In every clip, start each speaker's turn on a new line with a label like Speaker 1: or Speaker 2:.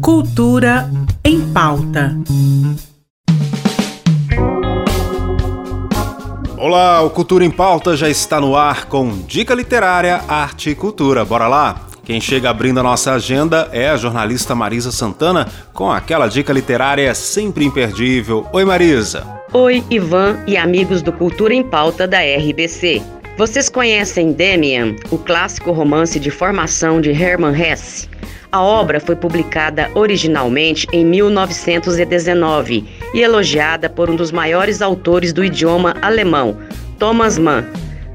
Speaker 1: Cultura em pauta.
Speaker 2: Olá, o Cultura em Pauta já está no ar com dica literária, arte e cultura. Bora lá? Quem chega abrindo a nossa agenda é a jornalista Marisa Santana com aquela dica literária sempre imperdível. Oi, Marisa.
Speaker 3: Oi, Ivan e amigos do Cultura em Pauta da RBC. Vocês conhecem Demian, o clássico romance de formação de Hermann Hesse? A obra foi publicada originalmente em 1919 e elogiada por um dos maiores autores do idioma alemão, Thomas Mann.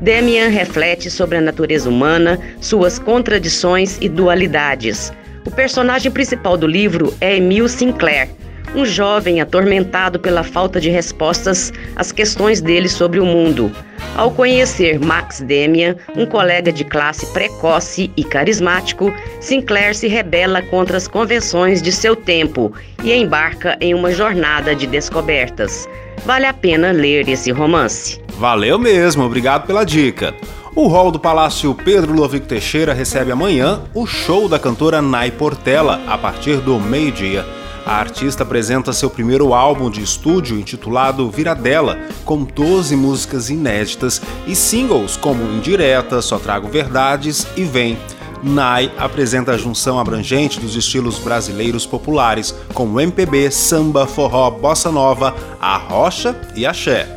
Speaker 3: Demian reflete sobre a natureza humana, suas contradições e dualidades. O personagem principal do livro é Emil Sinclair, um jovem atormentado pela falta de respostas às questões dele sobre o mundo. Ao conhecer Max Demian, um colega de classe precoce e carismático, Sinclair se rebela contra as convenções de seu tempo e embarca em uma jornada de descobertas. Vale a pena ler esse romance.
Speaker 2: Valeu mesmo, obrigado pela dica. O hall do Palácio Pedro Lovico Teixeira recebe amanhã o show da cantora Nai Portela, a partir do meio-dia. A artista apresenta seu primeiro álbum de estúdio intitulado Viradela, com 12 músicas inéditas e singles como Indireta, Só Trago Verdades e Vem. Nai apresenta a junção abrangente dos estilos brasileiros populares, como MPB, samba, forró, bossa nova, a rocha e axé.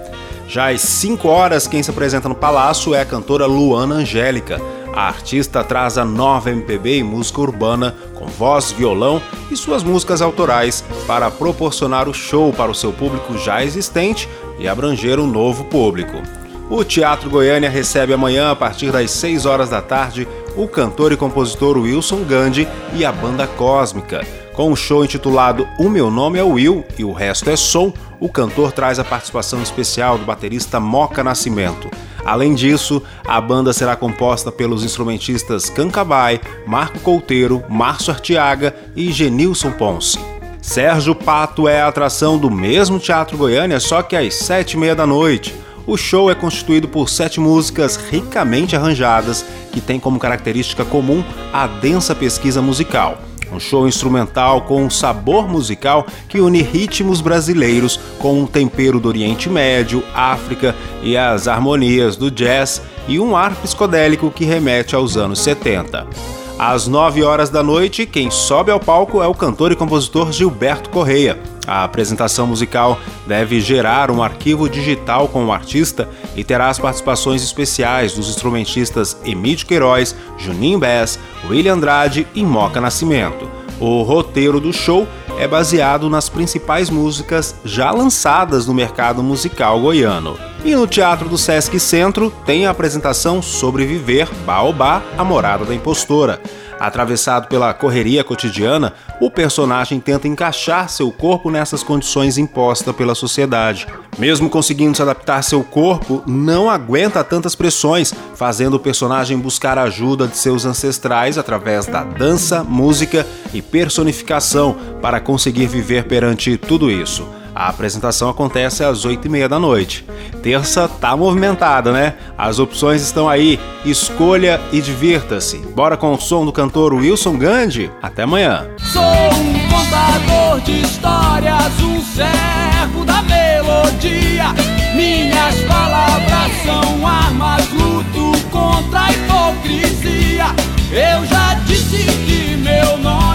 Speaker 2: Já às 5 horas, quem se apresenta no palácio é a cantora Luana Angélica. A artista traz a nova MPB e música urbana com voz, violão e suas músicas autorais para proporcionar o show para o seu público já existente e abranger um novo público. O Teatro Goiânia recebe amanhã, a partir das 6 horas da tarde, o cantor e compositor Wilson Gandhi e a Banda Cósmica. Com um show intitulado O Meu Nome é Will e o Resto é Som, o cantor traz a participação especial do baterista Moca Nascimento. Além disso, a banda será composta pelos instrumentistas Cancabai, Marco Couteiro, Márcio Artiaga e Genilson Ponce. Sérgio Pato é a atração do mesmo Teatro Goiânia, só que às sete e meia da noite. O show é constituído por sete músicas ricamente arranjadas que têm como característica comum a densa pesquisa musical. Um show instrumental com um sabor musical que une ritmos brasileiros com um tempero do Oriente Médio, África e as harmonias do jazz e um ar psicodélico que remete aos anos 70. Às 9 horas da noite, quem sobe ao palco é o cantor e compositor Gilberto Correia. A apresentação musical deve gerar um arquivo digital com o artista e terá as participações especiais dos instrumentistas Emílio Queiroz, Juninho Bess, William Andrade e Moca Nascimento. O roteiro do show é baseado nas principais músicas já lançadas no mercado musical goiano. E no Teatro do Sesc Centro tem a apresentação Sobreviver Baobá, a Morada da Impostora. Atravessado pela correria cotidiana, o personagem tenta encaixar seu corpo nessas condições impostas pela sociedade. Mesmo conseguindo se adaptar seu corpo, não aguenta tantas pressões, fazendo o personagem buscar a ajuda de seus ancestrais através da dança, música e personificação para conseguir viver perante tudo isso. A apresentação acontece às 8h30 da noite. Terça tá movimentada, né? As opções estão aí. Escolha e divirta-se. Bora com o som do cantor Wilson Gandhi. Até amanhã.
Speaker 4: Sou um contador de histórias, um servo da melodia. Minhas palavras são armas, luto contra a hipocrisia. Eu já disse que meu nome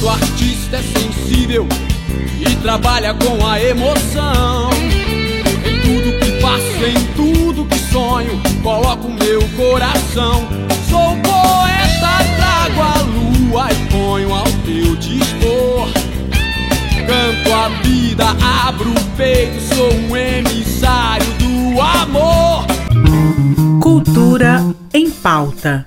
Speaker 4: Todo artista é sensível e trabalha com a emoção. Em tudo que faço, em tudo que sonho, coloco meu coração. Sou poeta, trago a lua e ponho ao teu dispor. Canto a vida, abro o peito, sou um emissário do amor.
Speaker 1: Cultura em pauta.